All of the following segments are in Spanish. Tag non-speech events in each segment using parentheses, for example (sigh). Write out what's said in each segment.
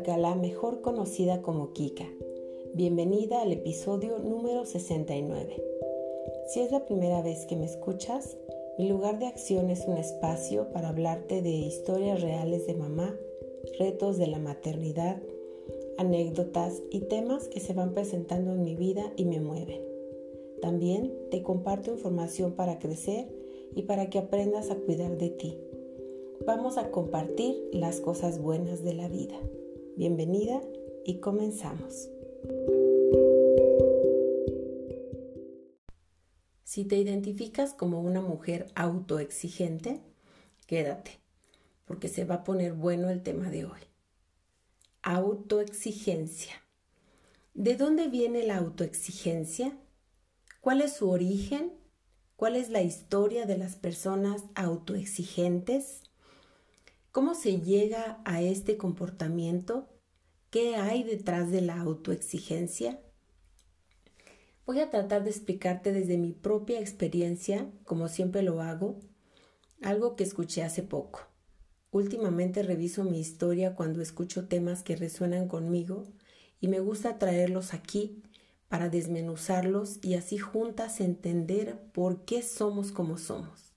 Alcalá, mejor conocida como Kika. Bienvenida al episodio número 69. Si es la primera vez que me escuchas, mi lugar de acción es un espacio para hablarte de historias reales de mamá, retos de la maternidad, anécdotas y temas que se van presentando en mi vida y me mueven. También te comparto información para crecer y para que aprendas a cuidar de ti vamos a compartir las cosas buenas de la vida. Bienvenida y comenzamos. Si te identificas como una mujer autoexigente, quédate, porque se va a poner bueno el tema de hoy. Autoexigencia. ¿De dónde viene la autoexigencia? ¿Cuál es su origen? ¿Cuál es la historia de las personas autoexigentes? ¿Cómo se llega a este comportamiento? ¿Qué hay detrás de la autoexigencia? Voy a tratar de explicarte desde mi propia experiencia, como siempre lo hago, algo que escuché hace poco. Últimamente reviso mi historia cuando escucho temas que resuenan conmigo y me gusta traerlos aquí para desmenuzarlos y así juntas entender por qué somos como somos.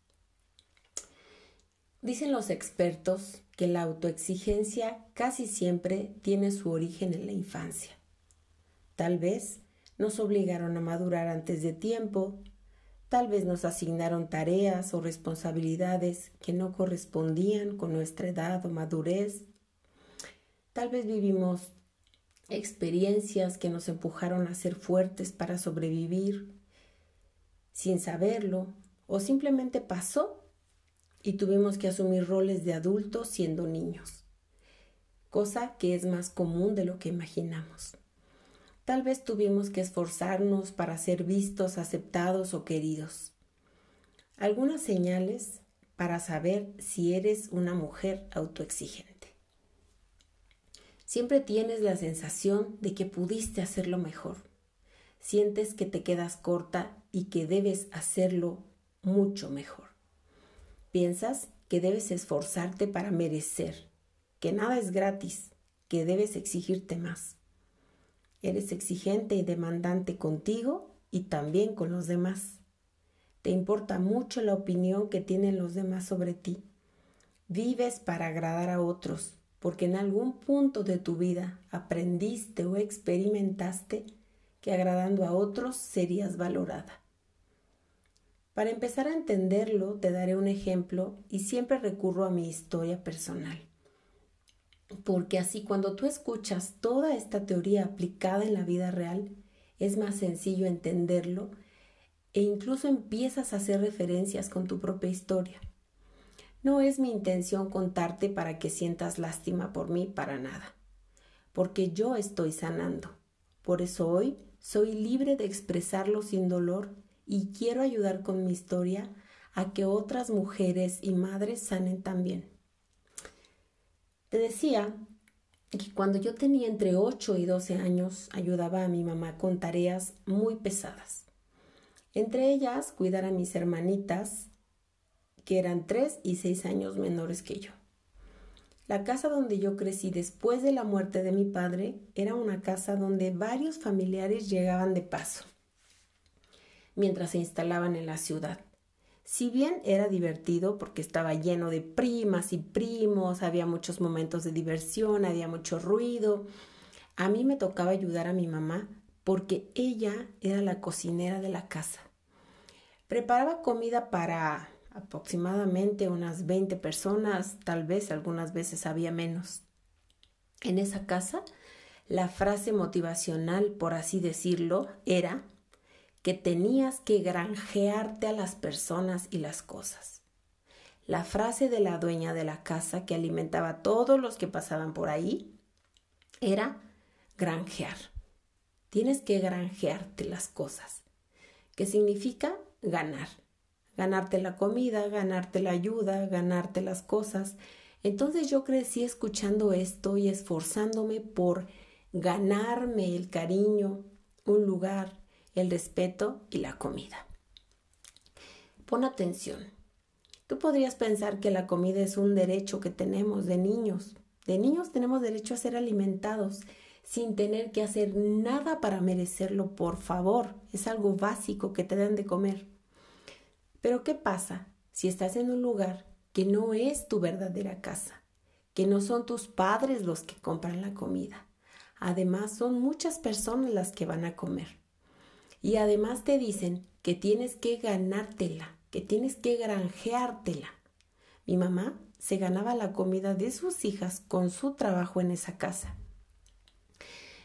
Dicen los expertos que la autoexigencia casi siempre tiene su origen en la infancia. Tal vez nos obligaron a madurar antes de tiempo, tal vez nos asignaron tareas o responsabilidades que no correspondían con nuestra edad o madurez, tal vez vivimos experiencias que nos empujaron a ser fuertes para sobrevivir sin saberlo o simplemente pasó y tuvimos que asumir roles de adultos siendo niños, cosa que es más común de lo que imaginamos. Tal vez tuvimos que esforzarnos para ser vistos, aceptados o queridos. Algunas señales para saber si eres una mujer autoexigente. Siempre tienes la sensación de que pudiste hacerlo mejor. Sientes que te quedas corta y que debes hacerlo mucho mejor. Piensas que debes esforzarte para merecer, que nada es gratis, que debes exigirte más. Eres exigente y demandante contigo y también con los demás. Te importa mucho la opinión que tienen los demás sobre ti. Vives para agradar a otros, porque en algún punto de tu vida aprendiste o experimentaste que agradando a otros serías valorada. Para empezar a entenderlo, te daré un ejemplo y siempre recurro a mi historia personal. Porque así cuando tú escuchas toda esta teoría aplicada en la vida real, es más sencillo entenderlo e incluso empiezas a hacer referencias con tu propia historia. No es mi intención contarte para que sientas lástima por mí para nada, porque yo estoy sanando. Por eso hoy soy libre de expresarlo sin dolor y quiero ayudar con mi historia a que otras mujeres y madres sanen también. Te decía que cuando yo tenía entre 8 y 12 años ayudaba a mi mamá con tareas muy pesadas. Entre ellas, cuidar a mis hermanitas, que eran 3 y 6 años menores que yo. La casa donde yo crecí después de la muerte de mi padre era una casa donde varios familiares llegaban de paso mientras se instalaban en la ciudad. Si bien era divertido porque estaba lleno de primas y primos, había muchos momentos de diversión, había mucho ruido, a mí me tocaba ayudar a mi mamá porque ella era la cocinera de la casa. Preparaba comida para aproximadamente unas 20 personas, tal vez algunas veces había menos. En esa casa, la frase motivacional, por así decirlo, era que tenías que granjearte a las personas y las cosas. La frase de la dueña de la casa que alimentaba a todos los que pasaban por ahí era granjear. Tienes que granjearte las cosas. ¿Qué significa ganar? Ganarte la comida, ganarte la ayuda, ganarte las cosas. Entonces yo crecí escuchando esto y esforzándome por ganarme el cariño, un lugar, el respeto y la comida. Pon atención. Tú podrías pensar que la comida es un derecho que tenemos de niños De niños tenemos derecho a ser alimentados sin tener que hacer nada para merecerlo, por favor. Es algo básico que te dan de comer. Pero ¿qué pasa si estás en un lugar que no es tu verdadera casa? Que no son tus padres los que compran la comida. Además, son muchas personas las que van a comer. Y además te dicen que tienes que ganártela, que tienes que granjeártela. Mi mamá se ganaba la comida de sus hijas con su trabajo en esa casa.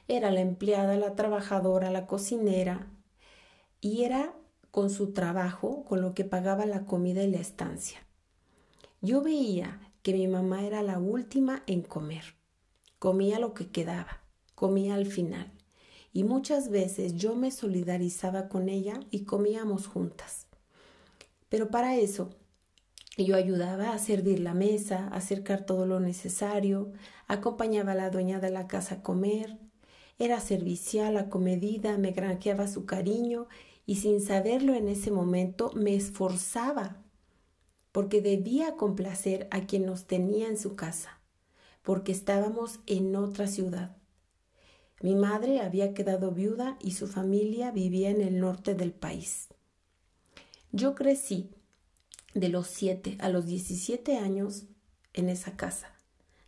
Era la empleada, la trabajadora, la cocinera, y era con su trabajo con lo que pagaba la comida y la estancia. Yo veía que mi mamá era la última en comer. Comía lo que quedaba, comía al final. Y muchas veces yo me solidarizaba con ella y comíamos juntas. Pero para eso yo ayudaba a servir la mesa, a acercar todo lo necesario, acompañaba a la dueña de la casa a comer, era servicial, acomedida, me granjeaba su cariño y sin saberlo en ese momento me esforzaba porque debía complacer a quien nos tenía en su casa, porque estábamos en otra ciudad. Mi madre había quedado viuda y su familia vivía en el norte del país. Yo crecí de los 7 a los 17 años en esa casa,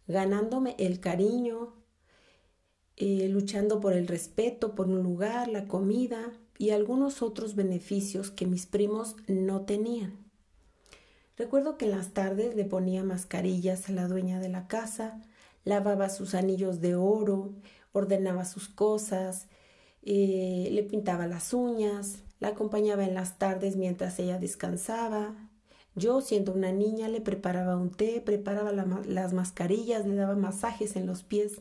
ganándome el cariño, eh, luchando por el respeto, por un lugar, la comida y algunos otros beneficios que mis primos no tenían. Recuerdo que en las tardes le ponía mascarillas a la dueña de la casa, lavaba sus anillos de oro, ordenaba sus cosas, eh, le pintaba las uñas, la acompañaba en las tardes mientras ella descansaba, yo, siendo una niña, le preparaba un té, preparaba las mascarillas, le daba masajes en los pies,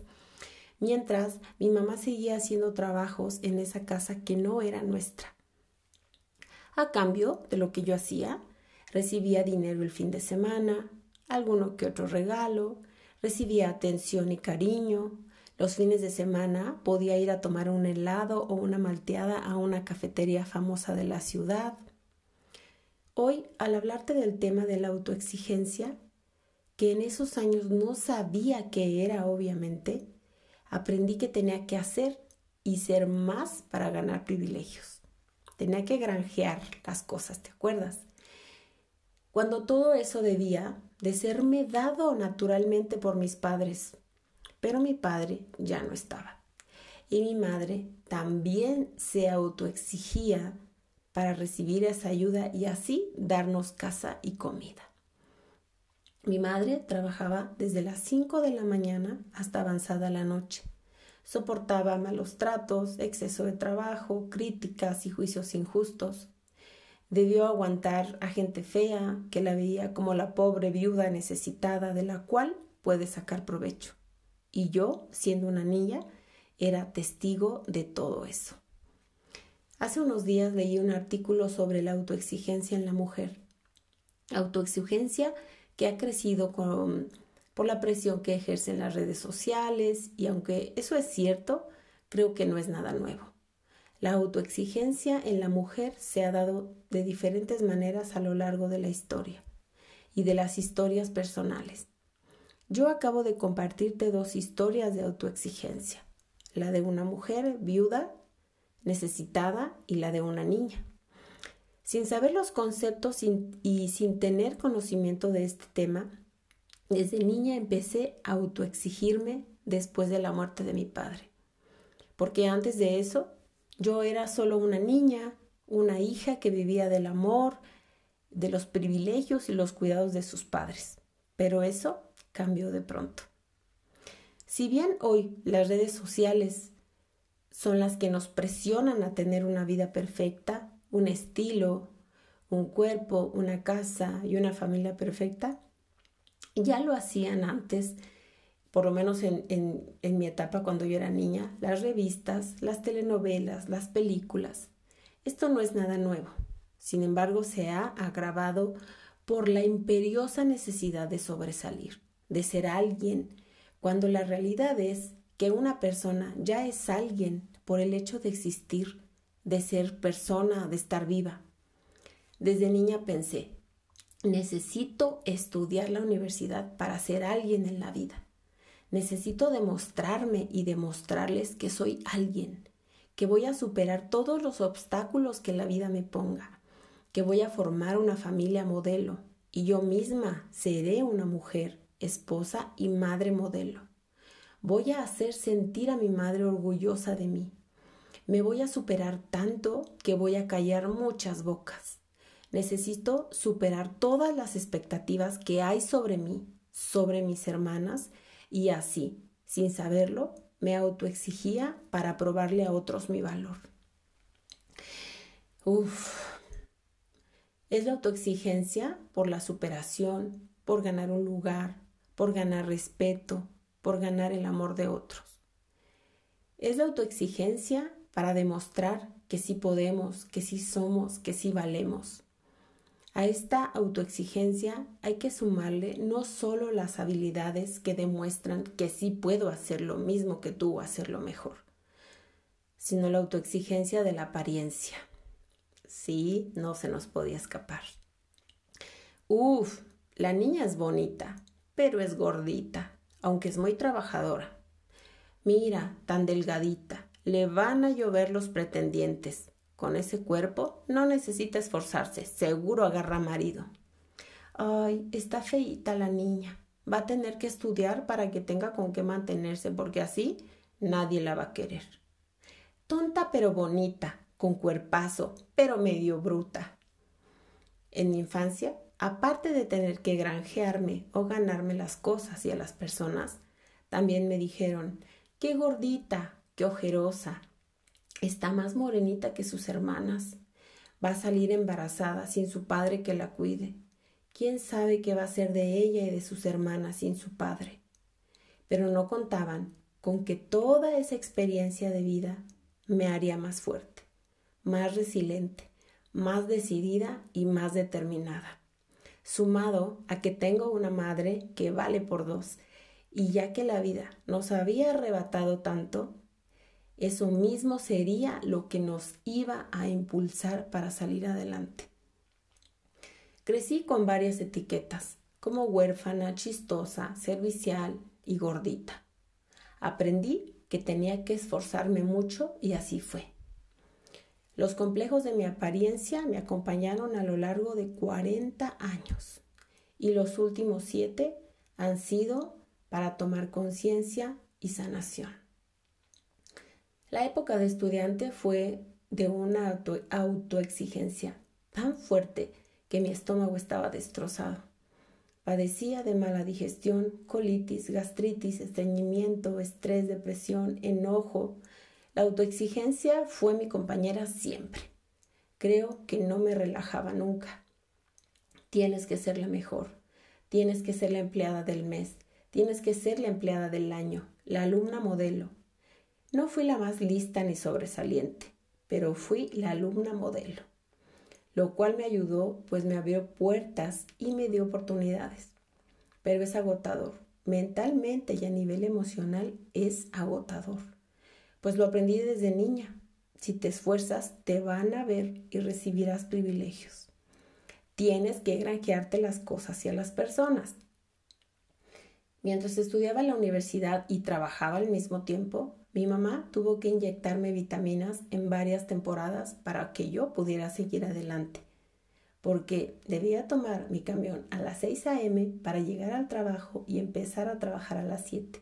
mientras mi mamá seguía haciendo trabajos en esa casa que no era nuestra. A cambio de lo que yo hacía, recibía dinero el fin de semana, alguno que otro regalo, recibía atención y cariño. Los fines de semana podía ir a tomar un helado o una malteada a una cafetería famosa de la ciudad. Hoy, al hablarte del tema de la autoexigencia, que en esos años no sabía qué era, obviamente, aprendí que tenía que hacer y ser más para ganar privilegios. Tenía que granjear las cosas, ¿te acuerdas? Cuando todo eso debía de serme dado naturalmente por mis padres, pero mi padre ya no estaba. Y mi madre también se autoexigía para recibir esa ayuda y así darnos casa y comida. Mi madre trabajaba desde las 5 de la mañana hasta avanzada la noche. Soportaba malos tratos, exceso de trabajo, críticas y juicios injustos. Debió aguantar a gente fea que la veía como la pobre viuda necesitada de la cual puede sacar provecho. Y yo, siendo una niña, era testigo de todo eso. Hace unos días leí un artículo sobre la autoexigencia en la mujer. Autoexigencia que ha crecido por la presión que ejercen las redes sociales y aunque eso es cierto, creo que no es nada nuevo. La autoexigencia en la mujer se ha dado de diferentes maneras a lo largo de la historia y de las historias personales. Yo acabo de compartirte dos historias de autoexigencia, la de una mujer viuda necesitada y la de una niña. Sin saber los conceptos y sin tener conocimiento de este tema, desde niña empecé a autoexigirme después de la muerte de mi padre. Porque antes de eso, yo era solo una niña, una hija que vivía del amor, de los privilegios y los cuidados de sus padres. Pero eso cambió de pronto. Si bien hoy las redes sociales son las que nos presionan a tener una vida perfecta, un estilo, un cuerpo, una casa y una familia perfecta. Ya lo hacían antes, por lo menos en, en, mi etapa cuando yo era niña, las revistas, las telenovelas, las películas. Esto no es nada nuevo. Sin embargo, se ha agravado por la imperiosa necesidad de sobresalir, de ser alguien, cuando la realidad es que una persona ya es alguien por el hecho de existir, de ser persona, de estar viva. Desde niña pensé, necesito estudiar la universidad para ser alguien en la vida. Necesito demostrarme y demostrarles que soy alguien, que voy a superar todos los obstáculos que la vida me ponga, que voy a formar una familia modelo y yo misma seré una mujer, esposa y madre modelo. Voy a hacer sentir a mi madre orgullosa de mí. Me voy a superar tanto que voy a callar muchas bocas. Necesito superar todas las expectativas que hay sobre mí, sobre mis hermanas, y así, sin saberlo, me autoexigía para probarle a otros mi valor. Uf. Es la autoexigencia por la superación, por ganar un lugar, por ganar respeto, por ganar el amor de otros. Es la autoexigencia para demostrar que sí podemos, que sí somos, que sí valemos. A esta autoexigencia hay que sumarle no solo las habilidades que demuestran que sí puedo hacer lo mismo que tú o hacerlo mejor, sino la autoexigencia de la apariencia. Sí, no se nos podía escapar. Uf, la niña es bonita, pero es gordita, aunque es muy trabajadora. Mira, tan delgadita, le van a llover los pretendientes. Con ese cuerpo no necesita esforzarse, seguro agarra marido. Ay, está feíta la niña. Va a tener que estudiar para que tenga con qué mantenerse, porque así nadie la va a querer. Tonta pero bonita, con cuerpazo, pero medio bruta. En mi infancia, aparte de tener que granjearme o ganarme las cosas y a las personas, también me dijeron, qué gordita, qué ojerosa, Está más morenita que sus hermanas. Va a salir embarazada sin su padre que la cuide. ¿Quién sabe qué va a ser de ella y de sus hermanas sin su padre? Pero no contaban con que toda esa experiencia de vida me haría más fuerte, más resiliente, más decidida y más determinada. Sumado a que tengo una madre que vale por dos, y ya que la vida nos había arrebatado tanto, eso mismo sería lo que nos iba a impulsar para salir adelante. Crecí con varias etiquetas, como huérfana, chistosa, servicial y gordita. Aprendí que tenía que esforzarme mucho y así fue. Los complejos de mi apariencia me acompañaron a lo largo de 40 años y los últimos siete han sido para tomar conciencia y sanación. La época de estudiante fue de una autoexigencia tan fuerte que mi estómago estaba destrozado. Padecía de mala digestión, colitis, gastritis, estreñimiento, estrés, depresión, enojo. La autoexigencia fue mi compañera siempre. Creo que no me relajaba nunca. Tienes que ser la mejor. Tienes que ser la empleada del mes. Tienes que ser la empleada del año, la alumna modelo, no fui la más lista ni sobresaliente, pero fui la alumna modelo, lo cual me ayudó pues me abrió puertas y me dio oportunidades. Pero es agotador, mentalmente y a nivel emocional es agotador, pues lo aprendí desde niña. Si te esfuerzas, te van a ver y recibirás privilegios. Tienes que granjearte las cosas y a las personas. Mientras estudiaba en la universidad y trabajaba al mismo tiempo, mi mamá tuvo que inyectarme vitaminas en varias temporadas para que yo pudiera seguir adelante, porque debía tomar mi camión a las 6 a.m. para llegar al trabajo y empezar a trabajar a las 7.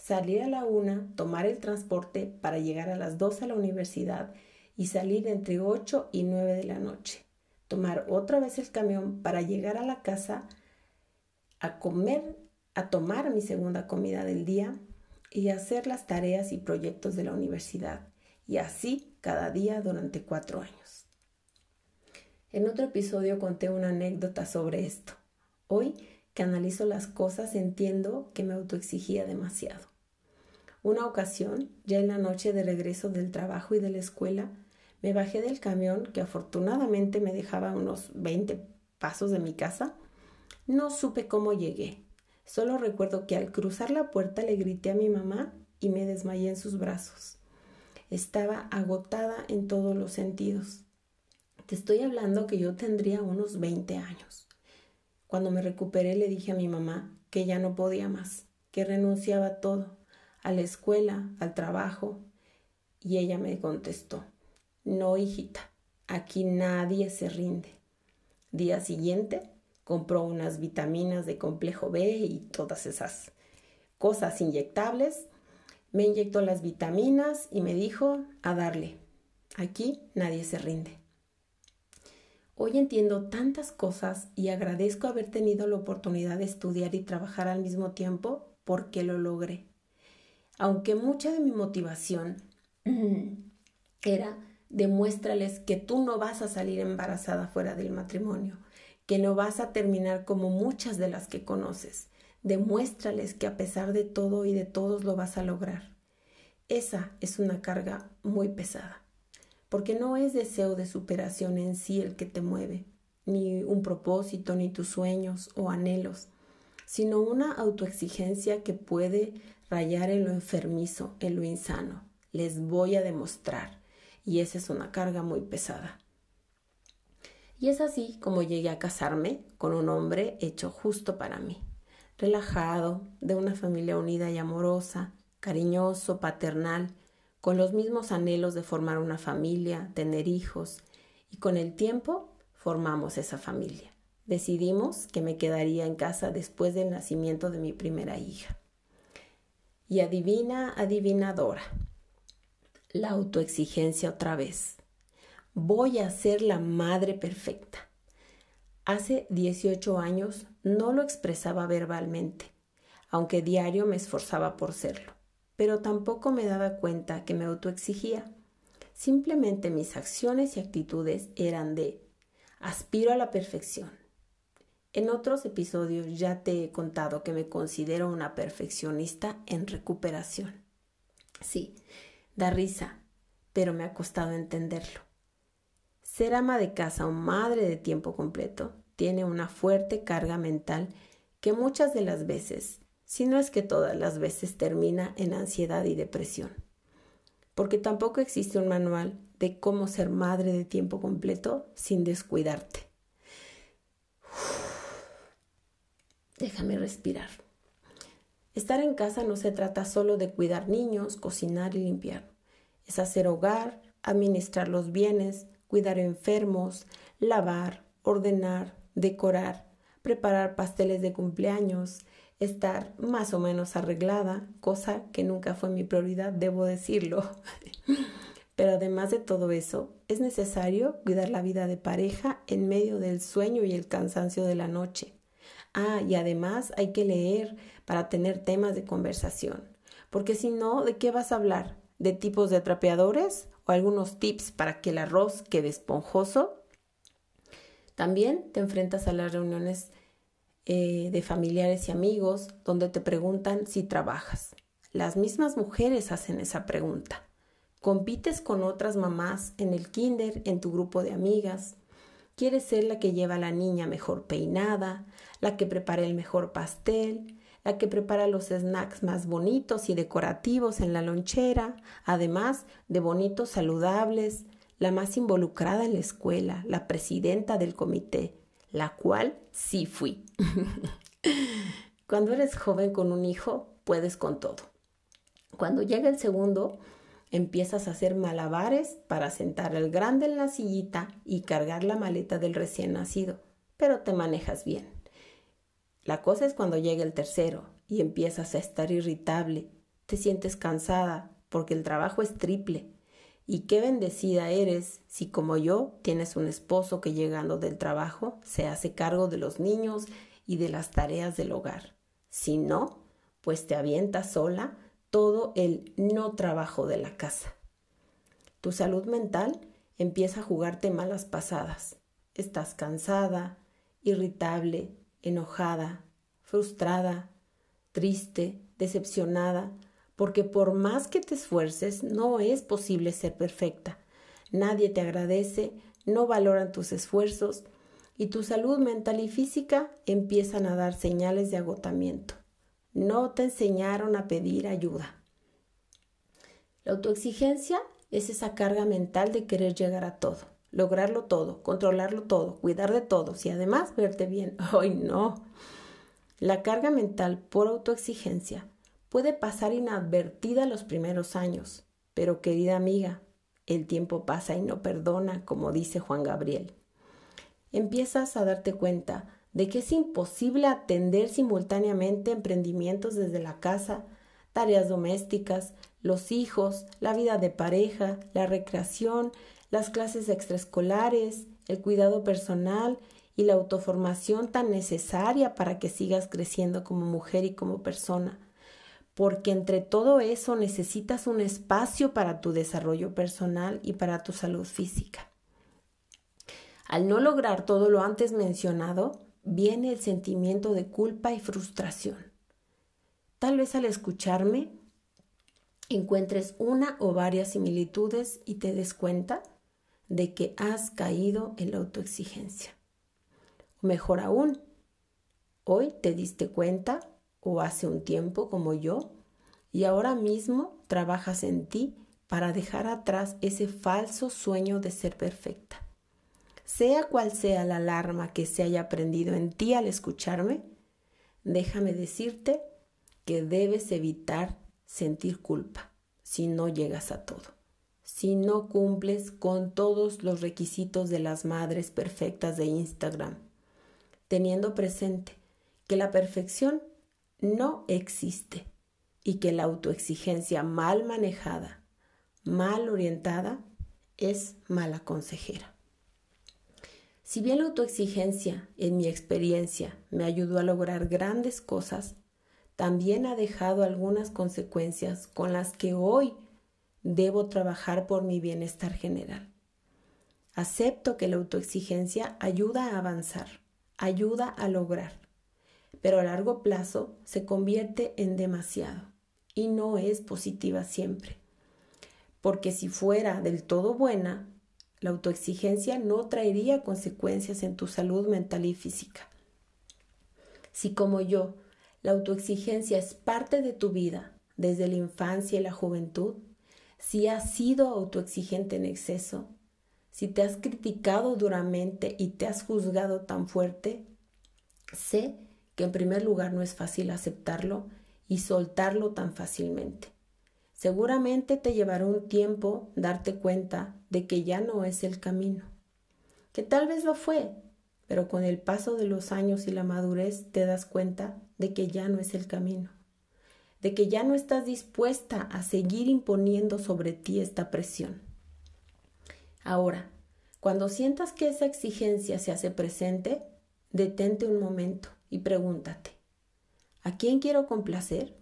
Salir a la 1, tomar el transporte para llegar a las 2 a la universidad y salir entre 8 y 9 de la noche. Tomar otra vez el camión para llegar a la casa a comer, a tomar mi segunda comida del día y hacer las tareas y proyectos de la universidad, y así cada día durante cuatro años. En otro episodio conté una anécdota sobre esto. Hoy que analizo las cosas entiendo que me autoexigía demasiado. Una ocasión, ya en la noche de regreso del trabajo y de la escuela, me bajé del camión que afortunadamente me dejaba unos 20 pasos de mi casa. No supe cómo llegué, Solo recuerdo que al cruzar la puerta le grité a mi mamá y me desmayé en sus brazos. Estaba agotada en todos los sentidos. Te estoy hablando que yo tendría unos 20 años. Cuando me recuperé le dije a mi mamá que ya no podía más, que renunciaba a todo, a la escuela, al trabajo, y ella me contestó, no, hijita, aquí nadie se rinde. Día siguiente compró unas vitaminas de complejo B y todas esas cosas inyectables. Me inyectó las vitaminas y me dijo a darle. Aquí nadie se rinde. Hoy entiendo tantas cosas y agradezco haber tenido la oportunidad de estudiar y trabajar al mismo tiempo porque lo logré. Aunque mucha de mi motivación (clears throat) era demuéstrales que tú no vas a salir embarazada fuera del matrimonio, que no vas a terminar como muchas de las que conoces. Demuéstrales que a pesar de todo y de todos lo vas a lograr. Esa es una carga muy pesada porque no es deseo de superación en sí el que te mueve, ni un propósito, ni tus sueños o anhelos, sino una autoexigencia que puede rayar en lo enfermizo, en lo insano. Les voy a demostrar, y esa es una carga muy pesada. Y es así como llegué a casarme con un hombre hecho justo para mí, relajado, de una familia unida y amorosa, cariñoso, paternal, con los mismos anhelos de formar una familia, tener hijos, y con el tiempo formamos esa familia. Decidimos que me quedaría en casa después del nacimiento de mi primera hija. Y adivina, adivinadora, la autoexigencia otra vez. Voy a ser la madre perfecta. Hace 18 años no lo expresaba verbalmente, aunque diario me esforzaba por serlo pero tampoco me daba cuenta que me autoexigía. Simplemente mis acciones y actitudes eran de aspiro a la perfección. En otros episodios ya te he contado que me considero una perfeccionista en recuperación. Sí, da risa, pero me ha costado entenderlo. Ser ama de casa o madre de tiempo completo tiene una fuerte carga mental que muchas de las veces si no es que todas las veces termina en ansiedad y depresión. Porque tampoco existe un manual de cómo ser madre de tiempo completo sin descuidarte. Déjame respirar. Estar en casa no se trata solo de cuidar niños, cocinar y limpiar. Es hacer hogar, administrar los bienes, cuidar enfermos, lavar, ordenar, decorar, preparar pasteles de cumpleaños, estar más o menos arreglada, cosa que nunca fue mi prioridad, debo decirlo. (laughs) Pero además de todo eso, es necesario cuidar la vida de pareja en medio del sueño y el cansancio de la noche. Ah, y además hay que leer para tener temas de conversación, porque si no, ¿de qué vas a hablar? ¿De tipos de trapeadores o algunos tips para que el arroz quede esponjoso? También te enfrentas a las reuniones eh, de familiares y amigos donde te preguntan si trabajas. Las mismas mujeres hacen esa pregunta. Compites con otras mamás en el kinder, en tu grupo de amigas. Quieres ser la que lleva a la niña mejor peinada, la que prepara el mejor pastel, la que prepara los snacks más bonitos y decorativos en la lonchera, además de bonitos saludables, la más involucrada en la escuela, la presidenta del comité, la cual sí fui. (laughs) Cuando eres joven con un hijo, puedes con todo. Cuando llega el segundo, empiezas a hacer malabares para sentar al grande en la sillita y cargar la maleta del recién nacido, pero te manejas bien. La cosa es cuando llega el tercero y empiezas a estar irritable, te sientes cansada porque el trabajo es triple y qué bendecida eres si como yo tienes un esposo que llegando del trabajo se hace cargo de los niños y de las tareas del hogar. Si no, pues te avientas sola todo el no trabajo de la casa. Tu salud mental empieza a jugarte malas pasadas. Estás cansada, irritable, enojada, frustrada, triste, decepcionada, porque por más que te esfuerces, no es posible ser perfecta. Nadie te agradece, no valoran tus esfuerzos y tu salud mental y física empiezan a dar señales de agotamiento. No te enseñaron a pedir ayuda. La autoexigencia es esa carga mental de querer llegar a todo, lograrlo todo, controlarlo todo, cuidar de todos y además verte bien. (laughs) ¡Ay, no! La carga mental por autoexigencia puede pasar inadvertida los primeros años, pero querida amiga, el tiempo pasa y no perdona, como dice Juan Gabriel. Empiezas a darte cuenta de que es imposible atender simultáneamente emprendimientos desde la casa, tareas domésticas, los hijos, la vida de pareja, la recreación, las clases extraescolares, el cuidado personal y la autoformación tan necesaria para que sigas creciendo como mujer y como persona. Porque entre todo eso necesitas un espacio para tu desarrollo personal y para tu salud física. Al no lograr todo lo antes mencionado, viene el sentimiento de culpa y frustración. Tal vez al escucharme encuentres una o varias similitudes y te des cuenta de que has caído en la autoexigencia. Mejor aún, hoy te diste cuenta o hace un tiempo como yo y ahora mismo trabajas en ti para dejar atrás ese falso sueño de ser perfecta. Sea cual sea la alarma que se haya prendido en ti al escucharme, déjame decirte que debes evitar sentir culpa si no llegas a todo, si no cumples con todos los requisitos de las madres perfectas de Instagram, teniendo presente que la perfección no existe y que la autoexigencia mal manejada, mal orientada, es mala consejera. Si bien la autoexigencia, en mi experiencia, me ayudó a lograr grandes cosas, también ha dejado algunas consecuencias con las que hoy debo trabajar por mi bienestar general. Acepto que la autoexigencia ayuda a avanzar, ayuda a lograr, pero a largo plazo se convierte en demasiado y no es positiva siempre. Porque si fuera del todo buena, la autoexigencia no traería consecuencias en tu salud mental y física. Si como yo, la autoexigencia es parte de tu vida desde la infancia y la juventud, si has sido autoexigente en exceso, si te has criticado duramente y te has juzgado tan fuerte, sé que en primer lugar no es fácil aceptarlo y soltarlo tan fácilmente. Seguramente te llevará un tiempo darte cuenta de que ya no es el camino, que tal vez lo fue, pero con el paso de los años y la madurez te das cuenta de que ya no es el camino, de que ya no estás dispuesta a seguir imponiendo sobre ti esta presión. Ahora, cuando sientas que esa exigencia se hace presente, detente un momento y pregúntate, ¿a quién quiero complacer?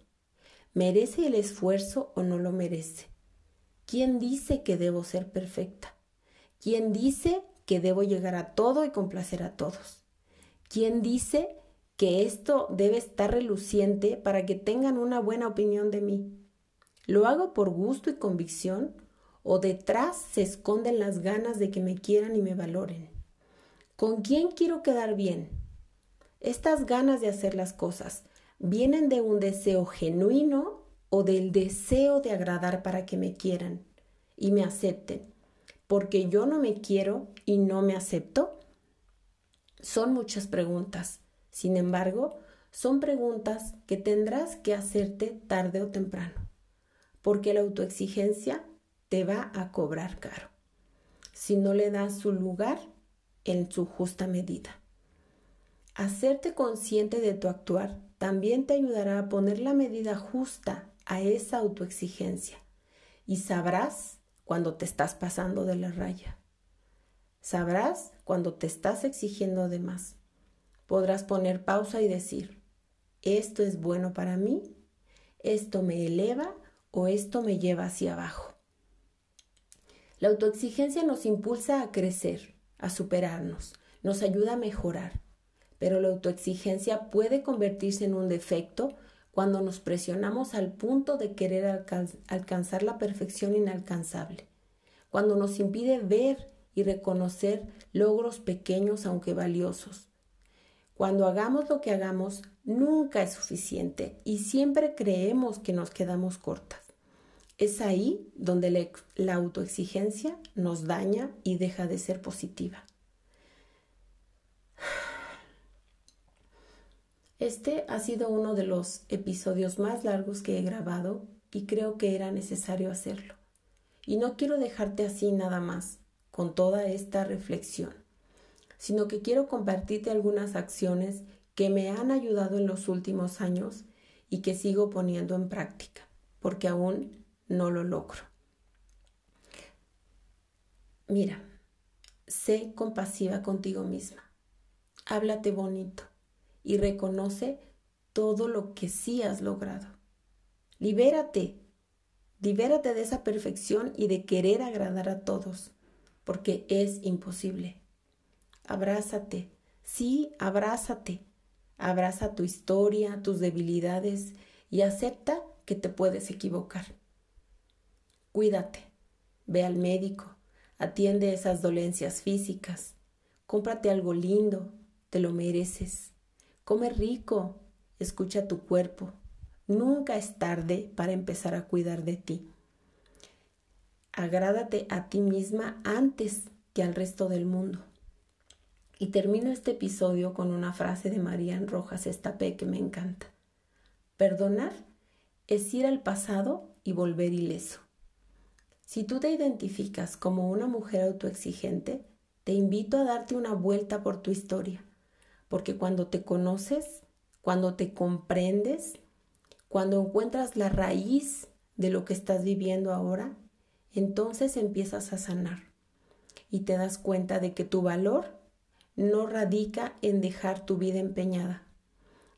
¿Merece el esfuerzo o no lo merece? ¿Quién dice que debo ser perfecta? ¿Quién dice que debo llegar a todo y complacer a todos? ¿Quién dice que esto debe estar reluciente para que tengan una buena opinión de mí? ¿Lo hago por gusto y convicción o detrás se esconden las ganas de que me quieran y me valoren? ¿Con quién quiero quedar bien? Estas ganas de hacer las cosas vienen de un deseo genuino o del deseo de agradar para que me quieran y me acepten, porque yo no me quiero y no me acepto? Son muchas preguntas. Sin embargo, son preguntas que tendrás que hacerte tarde o temprano, porque la autoexigencia te va a cobrar caro si no le das su lugar en su justa medida. Hacerte consciente de tu actuar también te ayudará a poner la medida justa a esa autoexigencia y sabrás cuando te estás pasando de la raya. Sabrás cuando te estás exigiendo de más. Podrás poner pausa y decir, esto es bueno para mí, esto me eleva o esto me lleva hacia abajo. La autoexigencia nos impulsa a crecer, a superarnos, nos ayuda a mejorar pero la autoexigencia puede convertirse en un defecto cuando nos presionamos al punto de querer alcanzar la perfección inalcanzable, cuando nos impide ver y reconocer logros pequeños aunque valiosos. Cuando hagamos lo que hagamos, nunca es suficiente y siempre creemos que nos quedamos cortas. Es ahí donde la autoexigencia nos daña y deja de ser positiva. Este ha sido uno de los episodios más largos que he grabado y creo que era necesario hacerlo. Y no quiero dejarte así nada más, con toda esta reflexión, sino que quiero compartirte algunas acciones que me han ayudado en los últimos años y que sigo poniendo en práctica, porque aún no lo logro. Mira, sé compasiva contigo misma, háblate bonito y reconoce todo lo que sí has logrado. Libérate, libérate de esa perfección y de querer agradar a todos, porque es imposible. Abrázate, sí, abrázate. Abraza tu historia, tus debilidades y acepta que te puedes equivocar. Cuídate, ve al médico, atiende esas dolencias físicas, cómprate algo lindo, te lo mereces. Come rico, escucha tu cuerpo. Nunca es tarde para empezar a cuidar de ti. Agrádate a ti misma antes que al resto del mundo. Y termino este episodio con una frase de Marían Rojas Estapé que me encanta. Perdonar es ir al pasado y volver ileso. Si tú te identificas como una mujer autoexigente, te invito a darte una vuelta por tu historia porque cuando te conoces, cuando te comprendes, cuando encuentras la raíz de lo que estás viviendo ahora, entonces empiezas a sanar y te das cuenta de que tu valor no radica en dejar tu vida empeñada,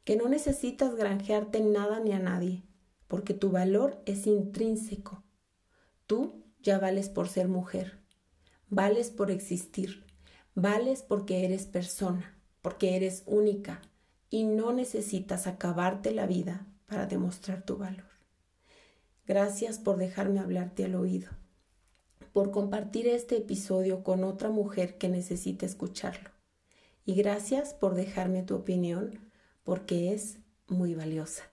que no necesitas granjearte nada ni a nadie, porque tu valor es intrínseco. Tú ya vales por ser mujer, vales por existir, vales porque eres persona porque eres única y no necesitas acabarte la vida para demostrar tu valor. Gracias por dejarme hablarte al oído, por compartir este episodio con otra mujer que necesite escucharlo. Y gracias por dejarme tu opinión porque es muy valiosa.